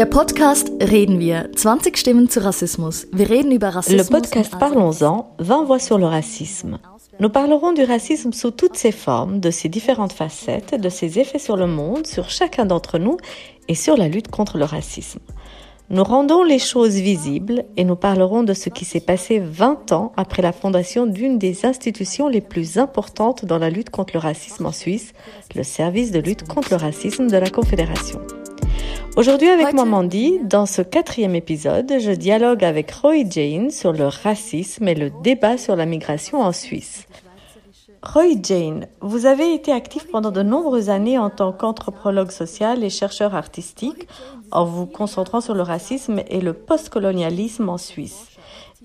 Der Podcast Reden wir. 20 Stimmen zu Rassismus. Wir reden über Rassismus. Le podcast Parlons-en, 20 voix sur le racisme. Nous parlerons du racisme sous toutes ses formes, de ses différentes facettes, de ses effets sur le monde, sur chacun d'entre nous et sur la lutte contre le racisme. Nous rendons les choses visibles et nous parlerons de ce qui s'est passé 20 ans après la fondation d'une des institutions les plus importantes dans la lutte contre le racisme en Suisse, le service de lutte contre le racisme de la Confédération. Aujourd'hui avec moi Mandy, dans ce quatrième épisode, je dialogue avec Roy Jane sur le racisme et le débat sur la migration en Suisse. Roy Jane, vous avez été actif pendant de nombreuses années en tant qu'anthropologue social et chercheur artistique en vous concentrant sur le racisme et le postcolonialisme en Suisse.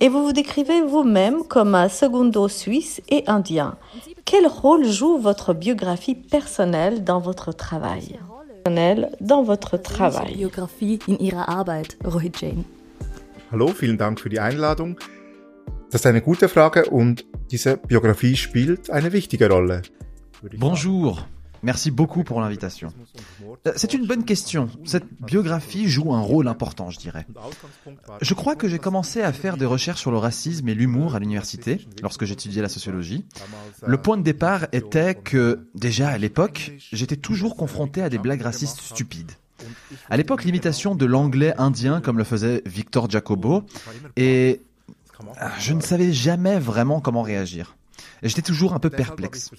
Et vous vous décrivez vous-même comme un secondo suisse et indien. Quel rôle joue votre biographie personnelle dans votre travail? Dans votre travail. Biografie in ihrer Arbeit, Roy Jane. Hallo, vielen Dank für die Einladung. Das ist eine gute Frage und diese Biografie spielt eine wichtige Rolle. Bonjour, Merci beaucoup pour l'invitation. Euh, c'est une bonne question. Cette biographie joue un rôle important, je dirais. Je crois que j'ai commencé à faire des recherches sur le racisme et l'humour à l'université, lorsque j'étudiais la sociologie. Le point de départ était que, déjà à l'époque, j'étais toujours confronté à des blagues racistes stupides. À l'époque, l'imitation de l'anglais indien, comme le faisait Victor Jacobo, et je ne savais jamais vraiment comment réagir. J'étais toujours un peu perplexe.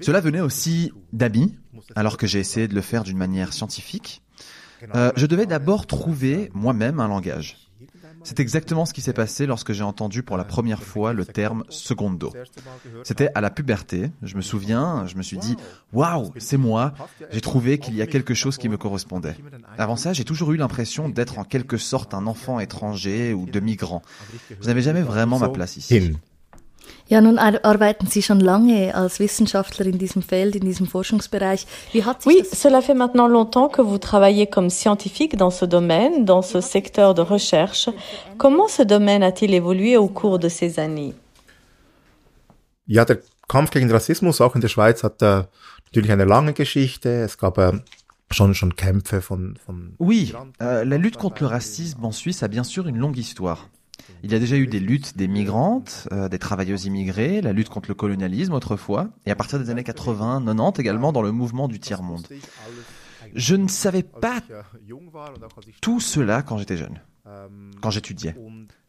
Cela venait aussi d'amis, alors que j'ai essayé de le faire d'une manière scientifique. Euh, je devais d'abord trouver moi-même un langage. C'est exactement ce qui s'est passé lorsque j'ai entendu pour la première fois le terme secondo. C'était à la puberté, je me souviens, je me suis dit waouh, c'est moi, j'ai trouvé qu'il y a quelque chose qui me correspondait. Avant ça, j'ai toujours eu l'impression d'être en quelque sorte un enfant étranger ou de migrant. Je n'avais jamais vraiment ma place ici. Ja, nun arbeiten Sie schon lange als Wissenschaftler in diesem Feld, in diesem Forschungsbereich. Wie hat sich oui, cela fait maintenant longtemps que vous travaillez comme scientifique dans ce domaine, dans ce secteur de recherche. Comment ce domaine a-t-il évolué au cours de ces années Ja, der Kampf gegen Rassismus auch in der Schweiz hat äh, natürlich eine lange Geschichte. Es gab äh, schon, schon Kämpfe von, von Oui, euh, la lutte contre le racisme en Suisse a bien sûr une longue histoire. Il y a déjà eu des luttes des migrantes, euh, des travailleuses immigrées, la lutte contre le colonialisme autrefois, et à partir des années 80, 90 également dans le mouvement du tiers-monde. Je ne savais pas tout cela quand j'étais jeune, quand j'étudiais.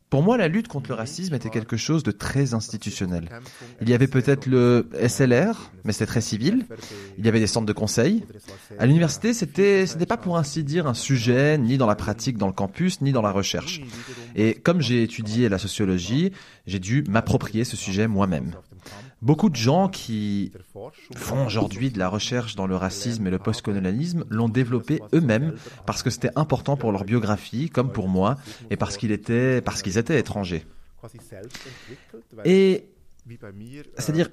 Pour moi, la lutte contre le racisme était quelque chose de très institutionnel. Il y avait peut-être le SLR, mais c'était très civil. Il y avait des centres de conseil. À l'université, c'était, ce n'était pas pour ainsi dire un sujet, ni dans la pratique dans le campus, ni dans la recherche. Et comme j'ai étudié la sociologie, j'ai dû m'approprier ce sujet moi-même. Beaucoup de gens qui font aujourd'hui de la recherche dans le racisme et le postcolonialisme l'ont développé eux-mêmes parce que c'était important pour leur biographie, comme pour moi, et parce qu'ils étaient, parce qu'ils étaient étrangers. Et c'est-à-dire,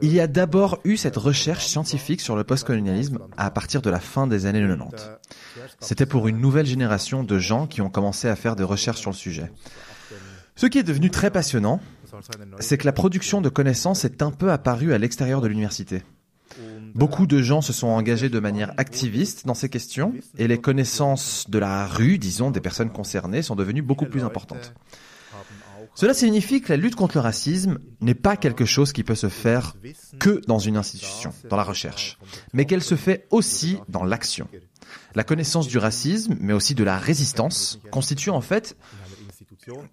il y a d'abord eu cette recherche scientifique sur le postcolonialisme à partir de la fin des années 90. C'était pour une nouvelle génération de gens qui ont commencé à faire des recherches sur le sujet. Ce qui est devenu très passionnant, c'est que la production de connaissances est un peu apparue à l'extérieur de l'université. Beaucoup de gens se sont engagés de manière activiste dans ces questions et les connaissances de la rue, disons, des personnes concernées sont devenues beaucoup plus importantes. Cela signifie que la lutte contre le racisme n'est pas quelque chose qui peut se faire que dans une institution, dans la recherche, mais qu'elle se fait aussi dans l'action. La connaissance du racisme, mais aussi de la résistance, constitue en fait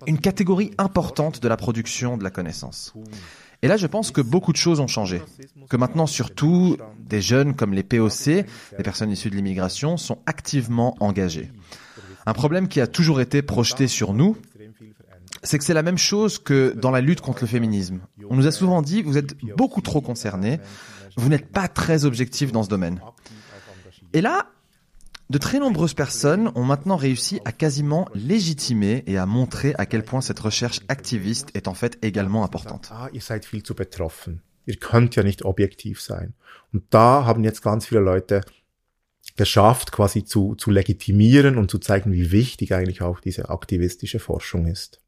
une catégorie importante de la production de la connaissance. Et là, je pense que beaucoup de choses ont changé. Que maintenant, surtout, des jeunes comme les POC, les personnes issues de l'immigration, sont activement engagés. Un problème qui a toujours été projeté sur nous, c'est que c'est la même chose que dans la lutte contre le féminisme. On nous a souvent dit, vous êtes beaucoup trop concernés, vous n'êtes pas très objectif dans ce domaine. Et là, de très nombreuses personnes ont maintenant réussi à quasiment légitimer et à montrer à quel point cette recherche activiste est en fait également importante. Ah, ihr könnt ja nicht objektiv sein. Und da haben jetzt ganz viele Leute geschafft, quasi zu, zu legitimieren und zu zeigen, wie wichtig eigentlich auch diese aktivistische Forschung ist.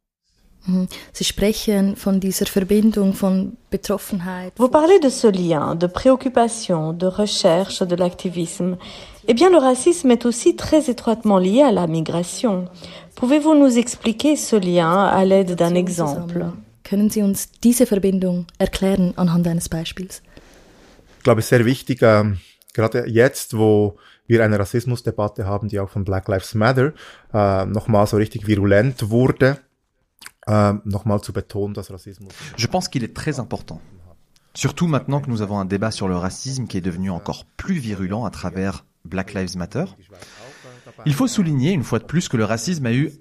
Mhm. Sie sprechen von dieser Verbindung von Betroffenheit. Vous parlez de ce lien, de préoccupation, de recherche, de l'activisme. Eh bien, le racisme est aussi très étroitement lié à la migration. Pouvez-vous nous expliquer ce lien à l'aide d'un exemple Können Sie uns diese Verbindung erklären anhand eines Beispiels? Ich glaube, es ist sehr wichtig, ähm, gerade jetzt, wo wir eine Rassismusdebatte haben, die auch von Black Lives Matter äh, nochmal so richtig virulent wurde, äh, nochmal zu betonen, dass Rassismus. Je pense qu'il est très important. Surtout maintenant que nous avons un débat sur le racisme qui est devenu encore plus virulent à travers Black Lives Matter. Il faut souligner une fois de plus que le racisme a eu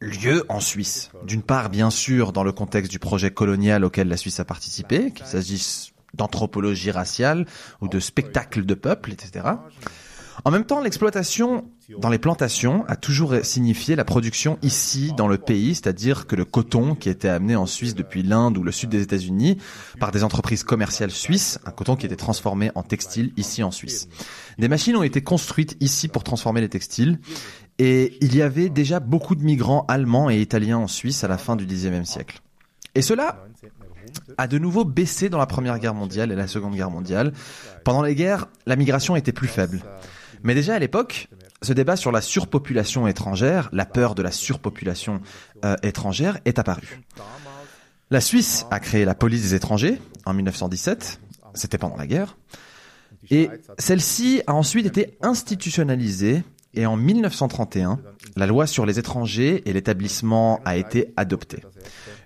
lieu en Suisse. D'une part, bien sûr, dans le contexte du projet colonial auquel la Suisse a participé, qu'il s'agisse d'anthropologie raciale ou de spectacle de peuple, etc. En même temps, l'exploitation dans les plantations a toujours signifié la production ici dans le pays, c'est-à-dire que le coton qui était amené en Suisse depuis l'Inde ou le sud des États-Unis par des entreprises commerciales suisses, un coton qui était transformé en textile ici en Suisse. Des machines ont été construites ici pour transformer les textiles et il y avait déjà beaucoup de migrants allemands et italiens en Suisse à la fin du XIXe siècle. Et cela a de nouveau baissé dans la Première Guerre mondiale et la Seconde Guerre mondiale. Pendant les guerres, la migration était plus faible. Mais déjà à l'époque, ce débat sur la surpopulation étrangère, la peur de la surpopulation euh, étrangère, est apparu. La Suisse a créé la police des étrangers en 1917, c'était pendant la guerre, et celle-ci a ensuite été institutionnalisée et en 1931, la loi sur les étrangers et l'établissement a été adoptée.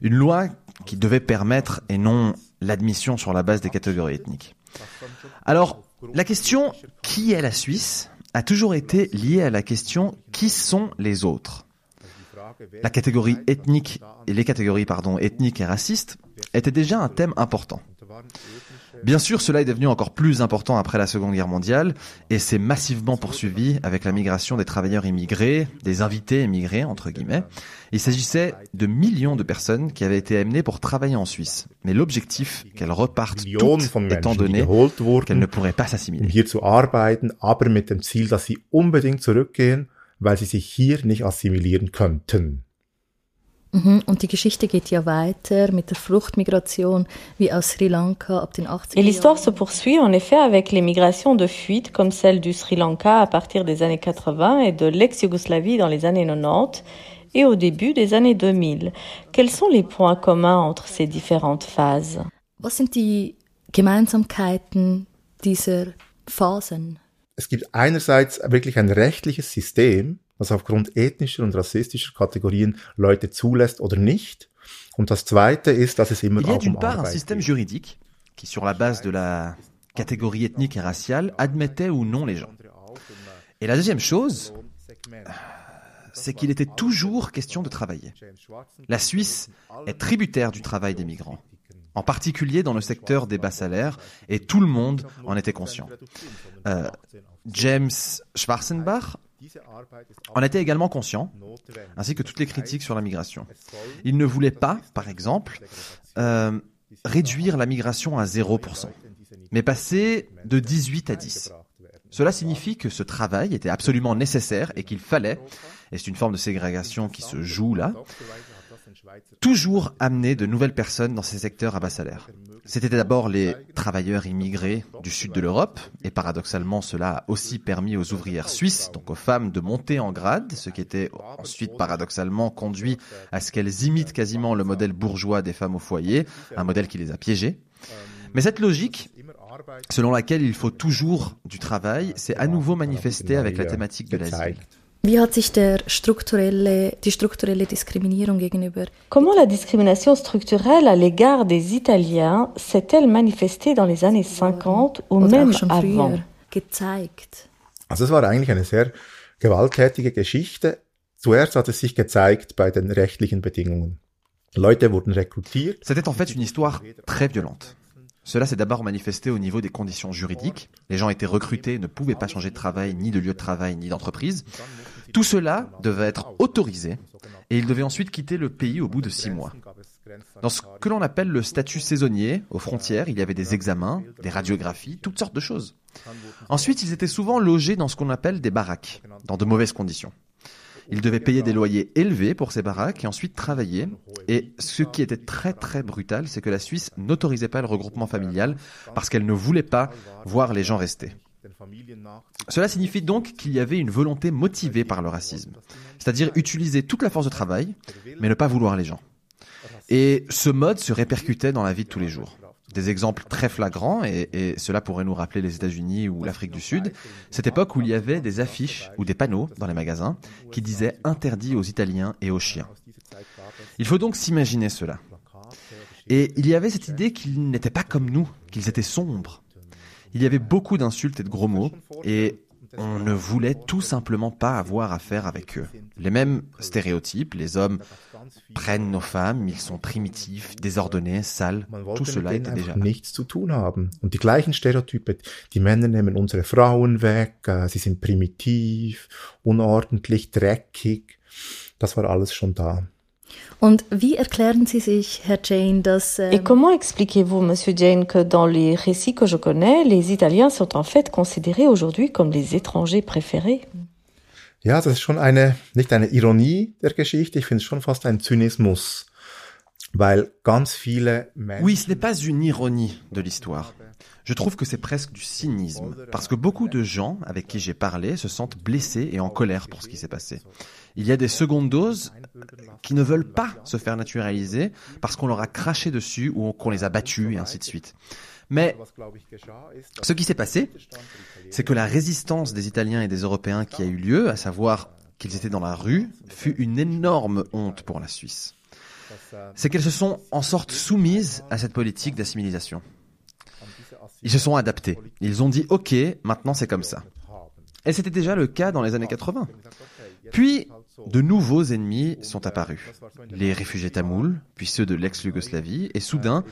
Une loi qui devait permettre et non l'admission sur la base des catégories ethniques. Alors, la question qui est la Suisse a toujours été liée à la question qui sont les autres? La catégorie ethnique et les catégories pardon ethniques et racistes étaient déjà un thème important. Bien sûr, cela est devenu encore plus important après la Seconde Guerre mondiale et s'est massivement poursuivi avec la migration des travailleurs immigrés, des invités immigrés, entre guillemets. Il s'agissait de millions de personnes qui avaient été amenées pour travailler en Suisse. Mais l'objectif, qu'elles repartent toutes, étant donné qu'elles ne pourraient pas s'assimiler. Um hier zu arbeiten, aber mit dem Ziel, dass sie unbedingt zurückgehen, weil sie sich hier nicht assimilieren könnten. Mhm. Und die Geschichte geht ja weiter mit der Fruchtmigration wie aus Sri Lanka ab den 80 Et l'histoire se poursuit en effet avec les migrations de fuite comme celle du Sri Lanka à partir des années 80 et de l'ex-Yougoslavie dans les années 90 et au début des années 2000. Quels sont les points communs entre ces différentes phases Was sind die Gemeinsamkeiten dieser Phasen? Es gibt einerseits wirklich ein rechtliches System, aufgrund ethnischer und rassistischer Kategorien Leute zulässt oder nicht. Und das Zweite ist, dass es immer Il y a auch d'une um part un système juridique qui, sur la base de la catégorie ethnique et raciale, admettait ou non les gens. Et la deuxième chose, c'est qu'il était toujours question de travailler. La Suisse est tributaire du travail des migrants, en particulier dans le secteur des bas salaires, et tout le monde en était conscient. Euh, James Schwarzenbach en était également conscient, ainsi que toutes les critiques sur la migration. Il ne voulait pas, par exemple, euh, réduire la migration à 0%, mais passer de 18 à 10. Cela signifie que ce travail était absolument nécessaire et qu'il fallait, et c'est une forme de ségrégation qui se joue là, toujours amener de nouvelles personnes dans ces secteurs à bas salaire. C'était d'abord les travailleurs immigrés du sud de l'Europe, et paradoxalement cela a aussi permis aux ouvrières suisses, donc aux femmes, de monter en grade, ce qui était ensuite paradoxalement conduit à ce qu'elles imitent quasiment le modèle bourgeois des femmes au foyer, un modèle qui les a piégées. Mais cette logique, selon laquelle il faut toujours du travail, s'est à nouveau manifestée avec la thématique de l'asile. Wie hat sich der strukturelle, die strukturelle Diskriminierung gegenüber Comment la discrimination structurelle à l'égard des Italiens s'est-elle manifestée dans les années 50 ou même avant? gezeigt? Also es war eigentlich eine sehr gewalttätige Geschichte. Zuerst hat es sich gezeigt bei den rechtlichen Bedingungen. Leute wurden rekrutiert. C'était en fait une histoire très violente. Cela s'est d'abord manifesté au niveau des conditions juridiques. Les gens étaient recrutés, ne pouvaient pas changer de travail, ni de lieu de travail, ni d'entreprise. Tout cela devait être autorisé et ils devaient ensuite quitter le pays au bout de six mois. Dans ce que l'on appelle le statut saisonnier, aux frontières, il y avait des examens, des radiographies, toutes sortes de choses. Ensuite, ils étaient souvent logés dans ce qu'on appelle des baraques, dans de mauvaises conditions. Ils devaient payer des loyers élevés pour ces baraques et ensuite travailler. Et ce qui était très très brutal, c'est que la Suisse n'autorisait pas le regroupement familial parce qu'elle ne voulait pas voir les gens rester. Cela signifie donc qu'il y avait une volonté motivée par le racisme, c'est-à-dire utiliser toute la force de travail, mais ne pas vouloir les gens. Et ce mode se répercutait dans la vie de tous les jours. Des exemples très flagrants, et, cela pourrait nous rappeler les États-Unis ou l'Afrique du Sud, cette époque où il y avait des affiches ou des panneaux dans les magasins qui disaient interdit aux Italiens et aux chiens. Il faut donc s'imaginer cela. Et il y avait cette idée qu'ils n'étaient pas comme nous, qu'ils étaient sombres. Il y avait beaucoup d'insultes et de gros mots, et on ne voulait tout simplement pas avoir affaire avec eux. Les mêmes stéréotypes, les hommes prennent nos femmes, ils sont primitifs, désordonnés, sales, tout cela était déjà nichts zu tun haben. Und die gleichen Stereotype, die Männer nehmen unsere Frauen weg, äh, sie sind primitiv, unordentlich, dreckig, das war alles schon da. Und wie erklären Sie sich, Herr Jane, dass... Ähm Et comment expliquez-vous, Monsieur Jane, que dans les récits que je connais, les Italiens sont en fait considérés aujourd'hui comme les étrangers préférés Ja, das ist schon eine, nicht eine Ironie der Geschichte, ich finde es schon fast ein Zynismus. Weil ganz viele Menschen oui, ce n'est pas une ironie de l'histoire. Je trouve que c'est presque du cynisme, parce que beaucoup de gens avec qui j'ai parlé se sentent blessés et en colère pour ce qui s'est passé. Il y a des secondes doses qui ne veulent pas se faire naturaliser parce qu'on leur a craché dessus ou qu'on les a battus et ainsi de suite. Mais ce qui s'est passé, c'est que la résistance des Italiens et des Européens qui a eu lieu, à savoir qu'ils étaient dans la rue, fut une énorme honte pour la Suisse. C'est qu'elles se sont en sorte soumises à cette politique d'assimilisation. Ils se sont adaptés. Ils ont dit OK, maintenant c'est comme ça. Et c'était déjà le cas dans les années 80. Puis, de nouveaux ennemis sont apparus. Les réfugiés tamouls, puis ceux de l'ex-Yougoslavie, et soudain,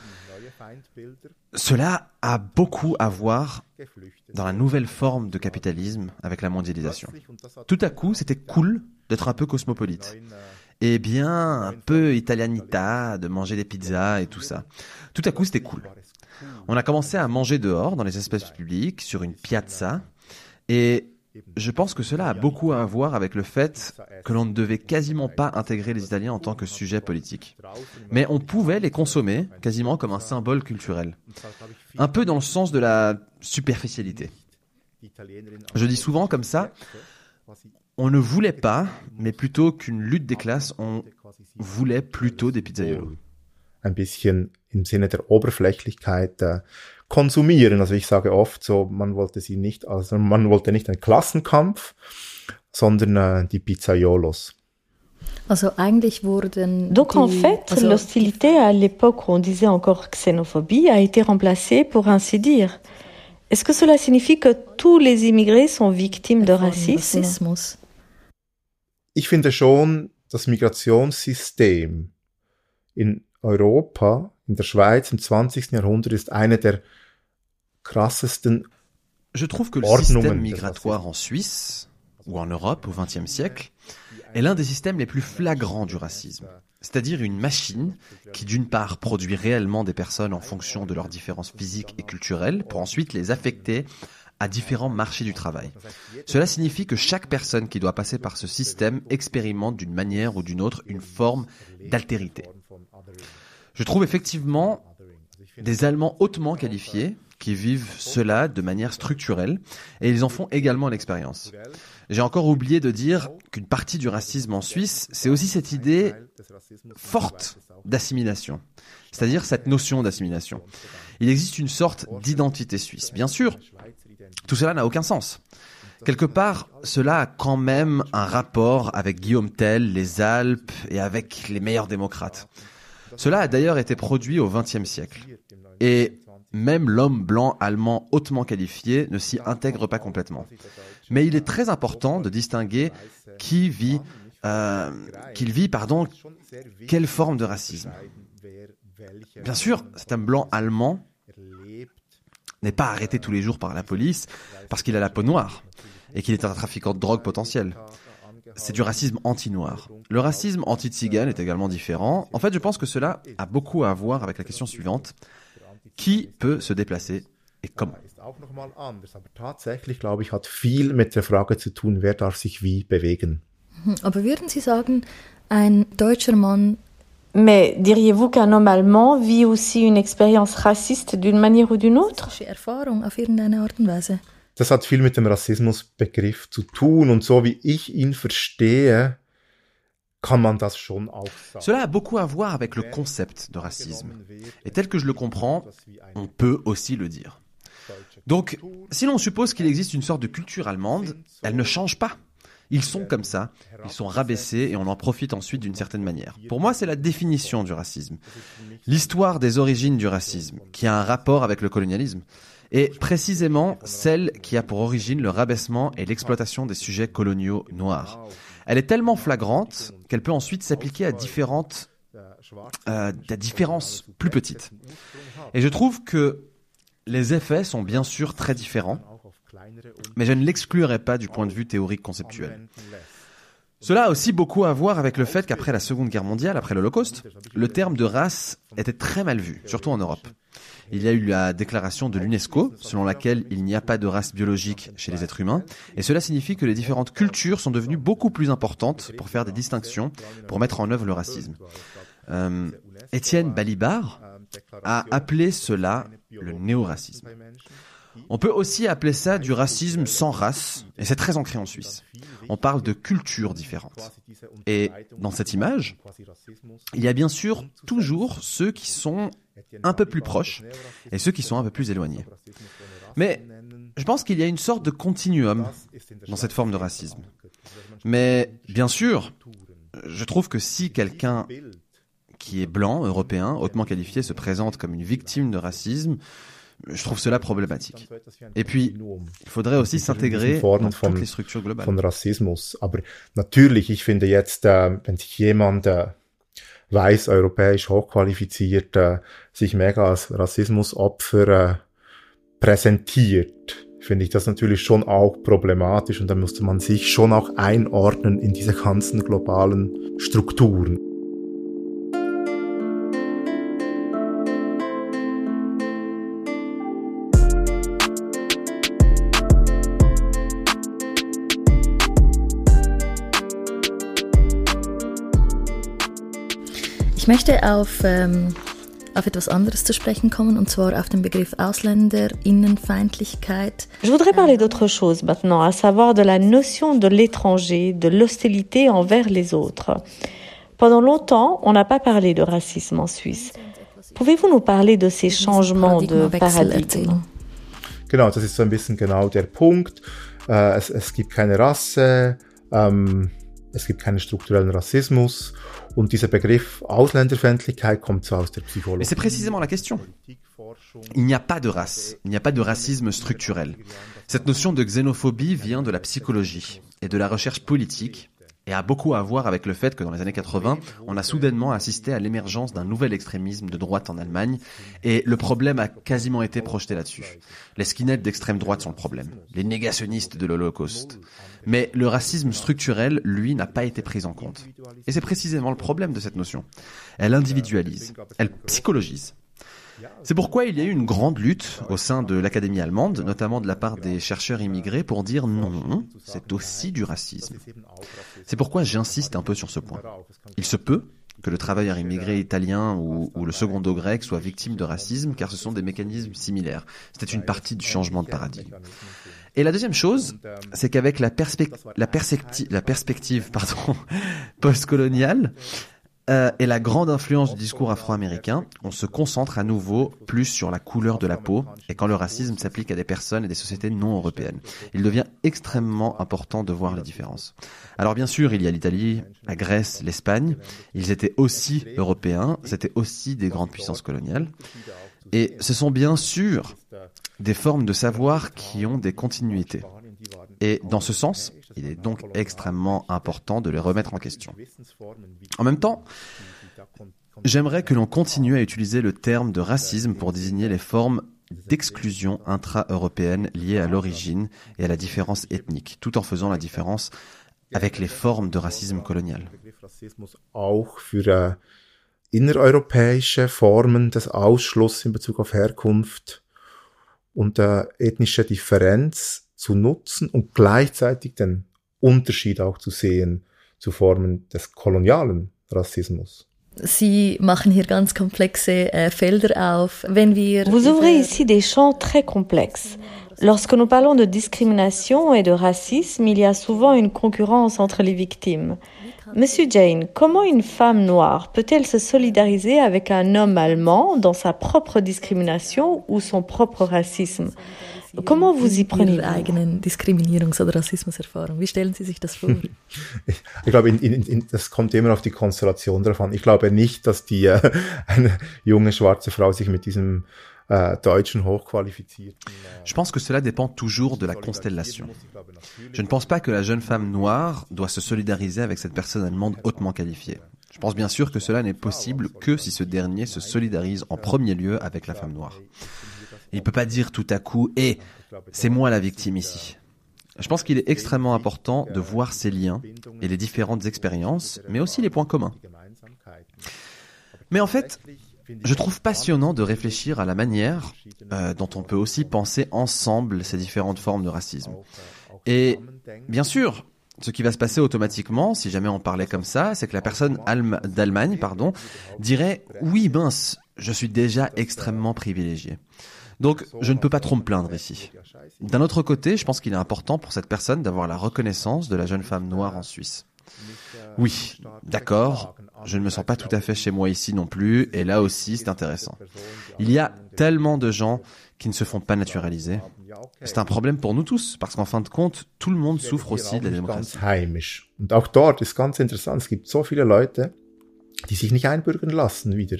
cela a beaucoup à voir dans la nouvelle forme de capitalisme avec la mondialisation. Tout à coup, c'était cool d'être un peu cosmopolite. Et bien, un peu italianita, de manger des pizzas et tout ça. Tout à coup, c'était cool. On a commencé à manger dehors, dans les espaces publics, sur une piazza, et je pense que cela a beaucoup à voir avec le fait que l'on ne devait quasiment pas intégrer les Italiens en tant que sujet politique. Mais on pouvait les consommer quasiment comme un symbole culturel. Un peu dans le sens de la superficialité. Je dis souvent comme ça, on ne voulait pas, mais plutôt qu'une lutte des classes, on voulait plutôt des pizzaiolos. Un bisschen im Sinne der Oberflächlichkeit äh, konsumieren. Also ich sage oft so, man wollte sie nicht, also man wollte nicht einen Klassenkampf, sondern äh, die Pizzaiolos. Also eigentlich wurden Donc en fait, also l'hostilité à l'époque où on disait encore xénophobie a été remplacée pour ainsi dire. Est-ce que cela signifie que tous les immigrés sont victimes de racisme? Ich finde schon, das Migrationssystem in Europa, in der Schweiz im 20. Jahrhundert ist eine der Je trouve que le système migratoire en Suisse ou en Europe au XXe siècle est l'un des systèmes les plus flagrants du racisme. C'est-à-dire une machine qui d'une part produit réellement des personnes en fonction de leurs différences physiques et culturelles pour ensuite les affecter à différents marchés du travail. Cela signifie que chaque personne qui doit passer par ce système expérimente d'une manière ou d'une autre une forme d'altérité. Je trouve effectivement des Allemands hautement qualifiés qui vivent cela de manière structurelle et ils en font également l'expérience. J'ai encore oublié de dire qu'une partie du racisme en Suisse, c'est aussi cette idée forte d'assimilation, c'est-à-dire cette notion d'assimilation. Il existe une sorte d'identité suisse. Bien sûr, tout cela n'a aucun sens. Quelque part, cela a quand même un rapport avec Guillaume Tell, les Alpes et avec les meilleurs démocrates. Cela a d'ailleurs été produit au XXe siècle. Et même l'homme blanc allemand hautement qualifié ne s'y intègre pas complètement. Mais il est très important de distinguer qui vit, euh, qu'il vit, pardon, quelle forme de racisme. Bien sûr, cet homme blanc allemand n'est pas arrêté tous les jours par la police parce qu'il a la peau noire et qu'il est un trafiquant de drogue potentiel. C'est du racisme anti-noir. Le racisme anti-tzigane est également différent. En fait, je pense que cela a beaucoup à voir avec la question suivante. Qui peut se déplacer et comment? Auch nochmal anders, aber tatsächlich, glaube ich, hat viel mit der Frage zu tun, wer darf sich wie bewegen. Aber würden Sie sagen, ein deutscher Mann Mais diriez-vous qu'un homme allemand vit aussi une expérience raciste d'une manière ou d'une autre? Erfahrung auf irgendeine Art und Weise. das hat viel mit dem Rassismusbegriff zu tun und so wie ich ihn verstehe, kann man das schon auch sagen. Cela a beaucoup à voir avec le concept de racisme. Et tel que je le comprends, on peut aussi le dire. Donc, si l'on suppose qu'il existe une sorte de culture allemande, elle ne change pas. Ils sont comme ça, ils sont rabaissés et on en profite ensuite d'une certaine manière. Pour moi, c'est la définition du racisme. L'histoire des origines du racisme, qui a un rapport avec le colonialisme, est précisément celle qui a pour origine le rabaissement et l'exploitation des sujets coloniaux noirs. Elle est tellement flagrante qu'elle peut ensuite s'appliquer à différentes euh, à différences plus petites. Et je trouve que les effets sont bien sûr très différents, mais je ne l'exclurai pas du point de vue théorique conceptuel. Cela a aussi beaucoup à voir avec le fait qu'après la Seconde Guerre mondiale, après l'Holocauste, le terme de race était très mal vu, surtout en Europe. Il y a eu la déclaration de l'UNESCO, selon laquelle il n'y a pas de race biologique chez les êtres humains, et cela signifie que les différentes cultures sont devenues beaucoup plus importantes pour faire des distinctions, pour mettre en œuvre le racisme. Euh, Étienne Balibar a appelé cela le néo-racisme. On peut aussi appeler ça du racisme sans race, et c'est très ancré en Suisse. On parle de cultures différentes. Et dans cette image, il y a bien sûr toujours ceux qui sont un peu plus proches et ceux qui sont un peu plus éloignés. Mais je pense qu'il y a une sorte de continuum dans cette forme de racisme. Mais bien sûr, je trouve que si quelqu'un qui est blanc, européen, hautement qualifié, se présente comme une victime de racisme, je trouve cela problématique. Et puis, il faudrait aussi s'intégrer dans toutes les structures globales. Von Rassismus. Aber natürlich, ich finde jetzt, äh, wenn sich jemand äh, weiß, europäisch hochqualifiziert, äh, sich mega als Rassismusopfer präsentiert, finde ich das natürlich schon auch problematisch und da müsste man sich schon auch einordnen in diese ganzen globalen Strukturen. Möchte auf, ähm, auf etwas anderes zu sprechen kommen, und zwar auf den Begriff Ausländerinnenfeindlichkeit. Je voudrais parler d'autre chose maintenant, à savoir de la notion de l'étranger, de l'hostilité envers les autres. Pendant longtemps, on n'a pas parlé de racisme en Suisse. Pouvez-vous nous parler de ces changements de paradigme Genau, das ist so ein bisschen genau der Punkt. Äh, es, es gibt keine Rasse, ähm, es gibt keinen strukturellen Rassismus. Und dieser Begriff Ausländerfeindlichkeit kommt so aus der Psychologie. Mais c'est précisément la question. Il n'y a pas de race, il n'y a pas de racisme structurel. Cette notion de xénophobie vient de la psychologie et de la recherche politique et a beaucoup à voir avec le fait que dans les années 80, on a soudainement assisté à l'émergence d'un nouvel extrémisme de droite en Allemagne, et le problème a quasiment été projeté là-dessus. Les skinheads d'extrême droite sont le problème, les négationnistes de l'Holocauste. Mais le racisme structurel, lui, n'a pas été pris en compte. Et c'est précisément le problème de cette notion. Elle individualise, elle psychologise. C'est pourquoi il y a eu une grande lutte au sein de l'Académie allemande, notamment de la part des chercheurs immigrés, pour dire non, c'est aussi du racisme. C'est pourquoi j'insiste un peu sur ce point. Il se peut que le travailleur immigré italien ou, le secondo grec soit victime de racisme, car ce sont des mécanismes similaires. C'était une partie du changement de paradigme. Et la deuxième chose, c'est qu'avec la, perspective postcoloniale, euh, et la grande influence du discours afro-américain, on se concentre à nouveau plus sur la couleur de la peau et quand le racisme s'applique à des personnes et des sociétés non européennes. Il devient extrêmement important de voir les différences. Alors bien sûr, il y a l'Italie, la Grèce, l'Espagne. Ils étaient aussi européens, c'était aussi des grandes puissances coloniales. Et ce sont bien sûr des formes de savoir qui ont des continuités. Et dans ce sens, il est donc extrêmement important de les remettre en question. En même temps, j'aimerais que l'on continue à utiliser le terme de racisme pour désigner les formes d'exclusion intra-européenne liées à l'origine et à la différence ethnique, tout en faisant la différence avec les formes de racisme colonial. Äh, innereuropäische Formen des Ausschlusses in Bezug auf Herkunft und äh, ethnische Differenz zu nutzen und gleichzeitig den Unterschied auch zu sehen zu Formen des kolonialen Rassismus. Sie machen hier ganz komplexe äh, Felder auf. Wenn wir Vous ouvrez ici des champs très complexes. Lorsque nous parlons de discrimination et de racisme, il y a souvent une concurrence entre les victimes. Monsieur Jane, comment une femme noire peut-elle se solidariser avec un homme allemand dans sa propre discrimination ou son propre racisme Comment vous y prenez Ihre eigenen Diskriminierungs- oder Rassismuserfahrung. Wie stellen Sie sich das vor? Ich glaube, in, in, in, das kommt immer auf die Konstellation drauf an. Ich glaube nicht, dass die äh, eine junge schwarze Frau sich mit diesem äh, Je pense que cela dépend toujours de la constellation. Je ne pense pas que la jeune femme noire doit se solidariser avec cette personne allemande hautement qualifiée. Je pense bien sûr que cela n'est possible que si ce dernier se solidarise en premier lieu avec la femme noire. Il peut pas dire tout à coup "Eh, c'est moi la victime ici." Je pense qu'il est extrêmement important de voir ces liens et les différentes expériences, mais aussi les points communs. Mais en fait, je trouve passionnant de réfléchir à la manière euh, dont on peut aussi penser ensemble ces différentes formes de racisme. Et bien sûr, ce qui va se passer automatiquement, si jamais on parlait comme ça, c'est que la personne Allem- d'Allemagne, pardon, dirait oui mince, je suis déjà extrêmement privilégié. Donc, je ne peux pas trop me plaindre ici. D'un autre côté, je pense qu'il est important pour cette personne d'avoir la reconnaissance de la jeune femme noire en Suisse. Oui, d'accord, je ne me sens pas tout à fait chez moi ici non plus, et là aussi c'est intéressant. Il y a tellement de gens qui ne se font pas naturaliser. C'est un problème pour nous tous, parce qu'en fin de compte, tout le monde souffre aussi de la démocratie. Und auch dort ist ganz interessant, es gibt so viele Leute, die sich nicht einbürgern lassen wieder.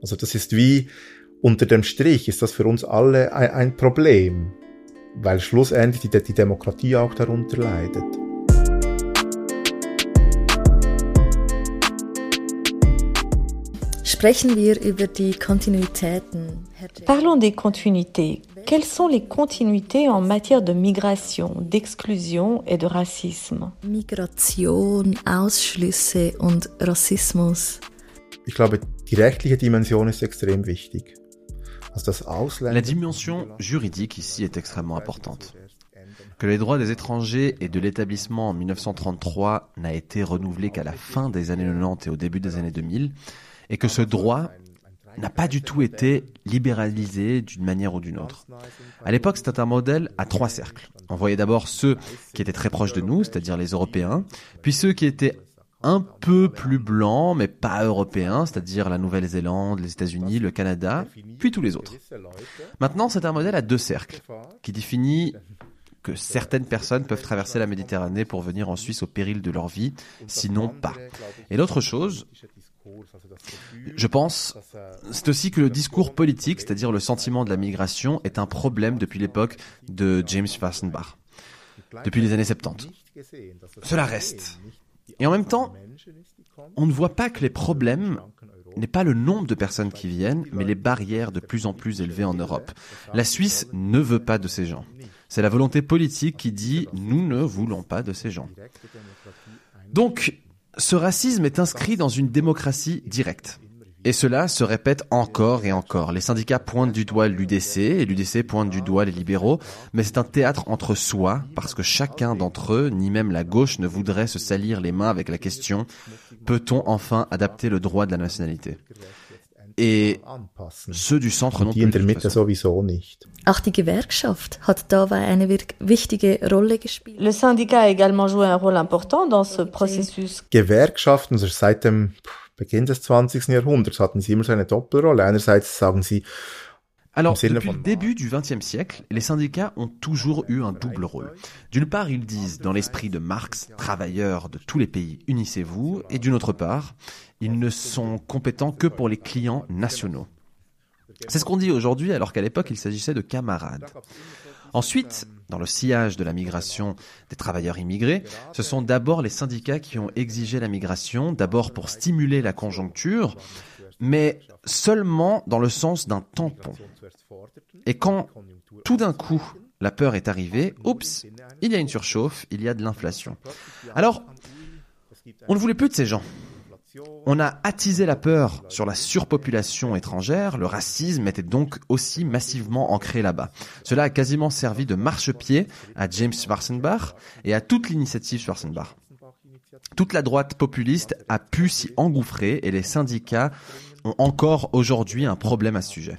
Also das wie, unter dem Strich ist das für uns alle ein, ein Problem, weil schlussendlich die, die Demokratie auch darunter leidet. Sprechen wir über die Kontinuitäten. Parlons des continuités. Quelles sont les continuités en matière de migration, d'exclusion et de racisme Migration, Ausschlüsse und Rassismus. Ich glaube, die rechtliche Dimension ist extrem wichtig. La dimension juridique ici est extrêmement importante. Que les droits des étrangers et de l'établissement en 1933 n'a été renouvelé qu'à la fin des années 90 et au début des années 2000, et que ce droit n'a pas du tout été libéralisé d'une manière ou d'une autre. À l'époque, c'était un modèle à trois cercles. On voyait d'abord ceux qui étaient très proches de nous, c'est-à-dire les Européens, puis ceux qui étaient un peu plus blancs, mais pas européens, c'est-à-dire la Nouvelle-Zélande, les États-Unis, le Canada, puis tous les autres. Maintenant, c'est un modèle à deux cercles, qui définit que certaines personnes peuvent traverser la Méditerranée pour venir en Suisse au péril de leur vie, sinon pas. Et l'autre chose, je pense, c'est aussi que le discours politique, c'est-à-dire le sentiment de la migration, est un problème depuis l'époque de James Fassenbach, depuis les années 70. Cela reste. Et en même temps, on ne voit pas que les problèmes n'est pas le nombre de personnes qui viennent, mais les barrières de plus en plus élevées en Europe. La Suisse ne veut pas de ces gens. C'est la volonté politique qui dit nous ne voulons pas de ces gens. Donc, ce racisme est inscrit dans une démocratie directe. Et cela se répète encore et encore. Les syndicats pointent du doigt l'UDC et l'UDC pointe du doigt les libéraux, mais c'est un théâtre entre soi parce que chacun d'entre eux, ni même la gauche, ne voudrait se salir les mains avec la question peut-on enfin adapter le droit de la nationalité? Et ceux du centre non plus. Auch die Gewerkschaft hat dabei eine wirk- wichtige Rolle gespielt. Le syndicat a également joué un rôle important dans ce processus. Gewerkschaften, also seit dem Beginn des 20. Jahrhunderts hatten sie immer so eine Doppelrolle. Einerseits sagen sie, Alors, depuis le début du XXe siècle, les syndicats ont toujours eu un double rôle. D'une part, ils disent, dans l'esprit de Marx, travailleurs de tous les pays, unissez-vous, et d'une autre part, ils ne sont compétents que pour les clients nationaux. C'est ce qu'on dit aujourd'hui, alors qu'à l'époque, il s'agissait de camarades. Ensuite, dans le sillage de la migration des travailleurs immigrés, ce sont d'abord les syndicats qui ont exigé la migration, d'abord pour stimuler la conjoncture, mais seulement dans le sens d'un tampon. Et quand tout d'un coup la peur est arrivée, oups, il y a une surchauffe, il y a de l'inflation. Alors, on ne voulait plus de ces gens. On a attisé la peur sur la surpopulation étrangère, le racisme était donc aussi massivement ancré là-bas. Cela a quasiment servi de marchepied à James Schwarzenbach et à toute l'initiative Schwarzenbach. Toute la droite populiste a pu s'y engouffrer et les syndicats ont encore aujourd'hui un problème à ce sujet.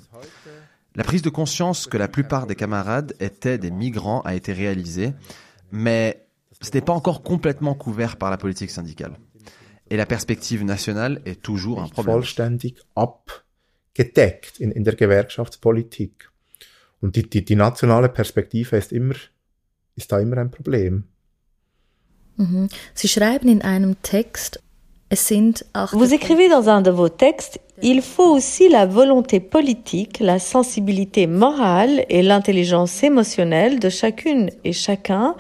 La prise de conscience que la plupart des camarades étaient des migrants a été réalisée, mais ce n'était pas encore complètement couvert par la politique syndicale. Et la perspective nationale est toujours un problème. Vollständig abgedeckt in, in der Gewerkschaftspolitik. Und die, die, die nationale Perspektive ist immer, ist da immer ein Problem. Mhm. Sie schreiben in einem Text, es sind auch Vous écrivez dans un de vos textes, il faut aussi la volonté politique, la sensibilité morale et l'intelligence émotionnelle de chacune et chacun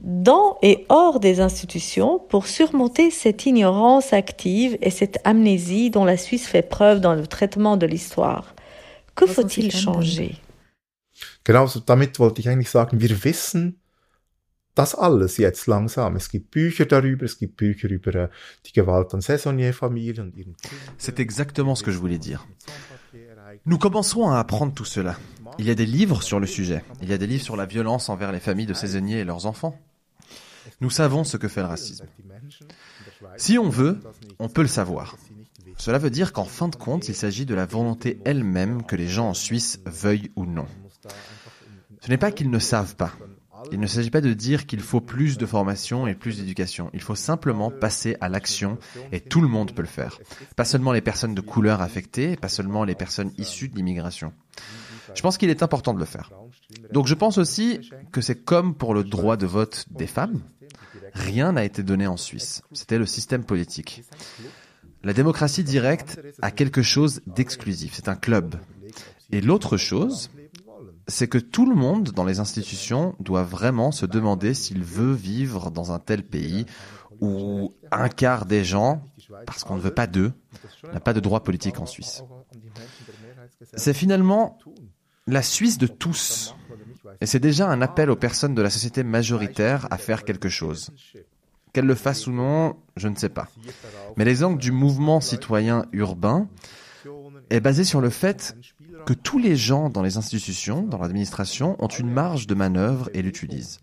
dans et hors des institutions pour surmonter cette ignorance active et cette amnésie dont la Suisse fait preuve dans le traitement de l'histoire. Que faut-il changer? Genau, damit wollte ich eigentlich sagen, wir wissen das alles jetzt langsam. Es gibt Bücher darüber, es gibt Bücher über äh, die Gewalt an Saisonierfamilien C'est exactement ce que je voulais dire. Nous commencerons à apprendre tout cela. Il y a des livres sur le sujet. Il y a des livres sur la violence envers les familles de saisonniers et leurs enfants. Nous savons ce que fait le racisme. Si on veut, on peut le savoir. Cela veut dire qu'en fin de compte, il s'agit de la volonté elle-même que les gens en Suisse veuillent ou non. Ce n'est pas qu'ils ne savent pas. Il ne s'agit pas de dire qu'il faut plus de formation et plus d'éducation. Il faut simplement passer à l'action et tout le monde peut le faire. Pas seulement les personnes de couleur affectées, pas seulement les personnes issues de l'immigration. Je pense qu'il est important de le faire. Donc je pense aussi que c'est comme pour le droit de vote des femmes. Rien n'a été donné en Suisse. C'était le système politique. La démocratie directe a quelque chose d'exclusif. C'est un club. Et l'autre chose, c'est que tout le monde dans les institutions doit vraiment se demander s'il veut vivre dans un tel pays où un quart des gens, parce qu'on ne veut pas d'eux, n'a pas de droit politique en Suisse. C'est finalement la Suisse de tous. Et c'est déjà un appel aux personnes de la société majoritaire à faire quelque chose. Qu'elles le fassent ou non, je ne sais pas. Mais l'exemple du mouvement citoyen urbain est basé sur le fait que tous les gens dans les institutions, dans l'administration, ont une marge de manœuvre et l'utilisent.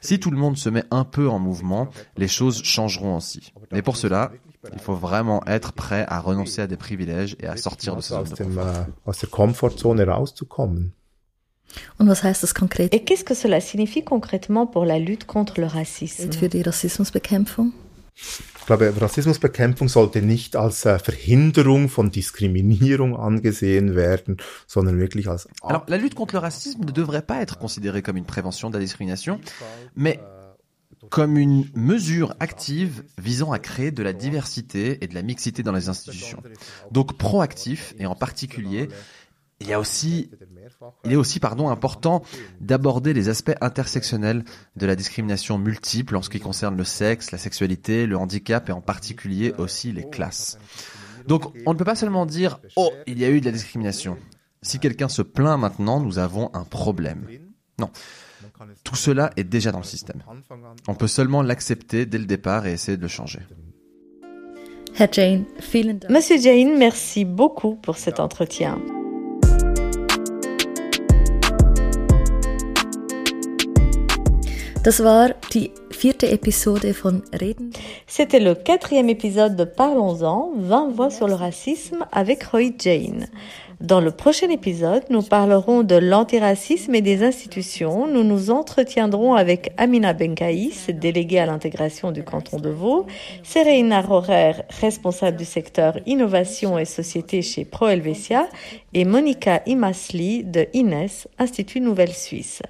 Si tout le monde se met un peu en mouvement, les choses changeront aussi. Mais pour cela, il faut vraiment être prêt à renoncer à des privilèges et à sortir de sa zone de confort. konkret? Et qu'est-ce que cela signifie concrètement pour la lutte contre le racisme? Glaube, Rassismusbekämpfung sollte nicht als äh, Verhinderung von Diskriminierung angesehen werden, sondern wirklich als Alors, la lutte contre le racisme ne devrait pas être considérée comme une prévention de la discrimination, mais comme une mesure active visant à créer de la diversité et de la mixité dans les institutions. Donc proactif et en particulier, il y a aussi, il est aussi important d'aborder les aspects intersectionnels de la discrimination multiple en ce qui concerne le sexe, la sexualité, le handicap et en particulier aussi les classes. Donc on ne peut pas seulement dire oh il y a eu de la discrimination. Si quelqu'un se plaint maintenant, nous avons un problème. Non. Tout cela est déjà dans le système. On peut seulement l'accepter dès le départ et essayer de le changer. Monsieur Jane, merci beaucoup pour cet entretien. Episode. C'était le quatrième épisode de Parlons-en, 20 voix sur le racisme avec Roy Jane. Dans le prochain épisode, nous parlerons de l'antiracisme et des institutions. Nous nous entretiendrons avec Amina Benkaïs, déléguée à l'intégration du canton de Vaud, Sereina Rorer, responsable du secteur innovation et société chez Pro Helvetia, et Monica Imasli de INES, Institut Nouvelle Suisse.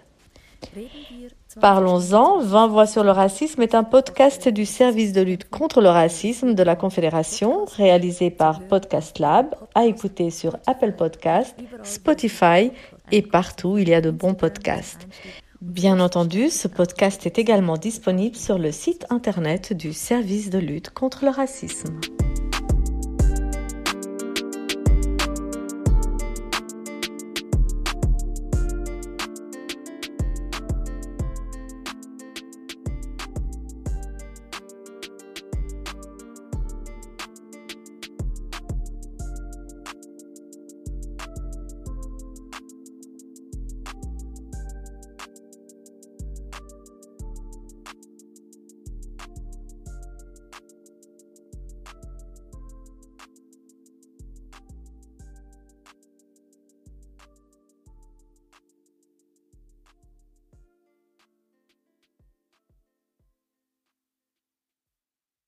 Parlons-en, 20 voix sur le racisme est un podcast du service de lutte contre le racisme de la Confédération, réalisé par Podcast Lab, à écouter sur Apple Podcast, Spotify et partout où il y a de bons podcasts. Bien entendu, ce podcast est également disponible sur le site internet du service de lutte contre le racisme.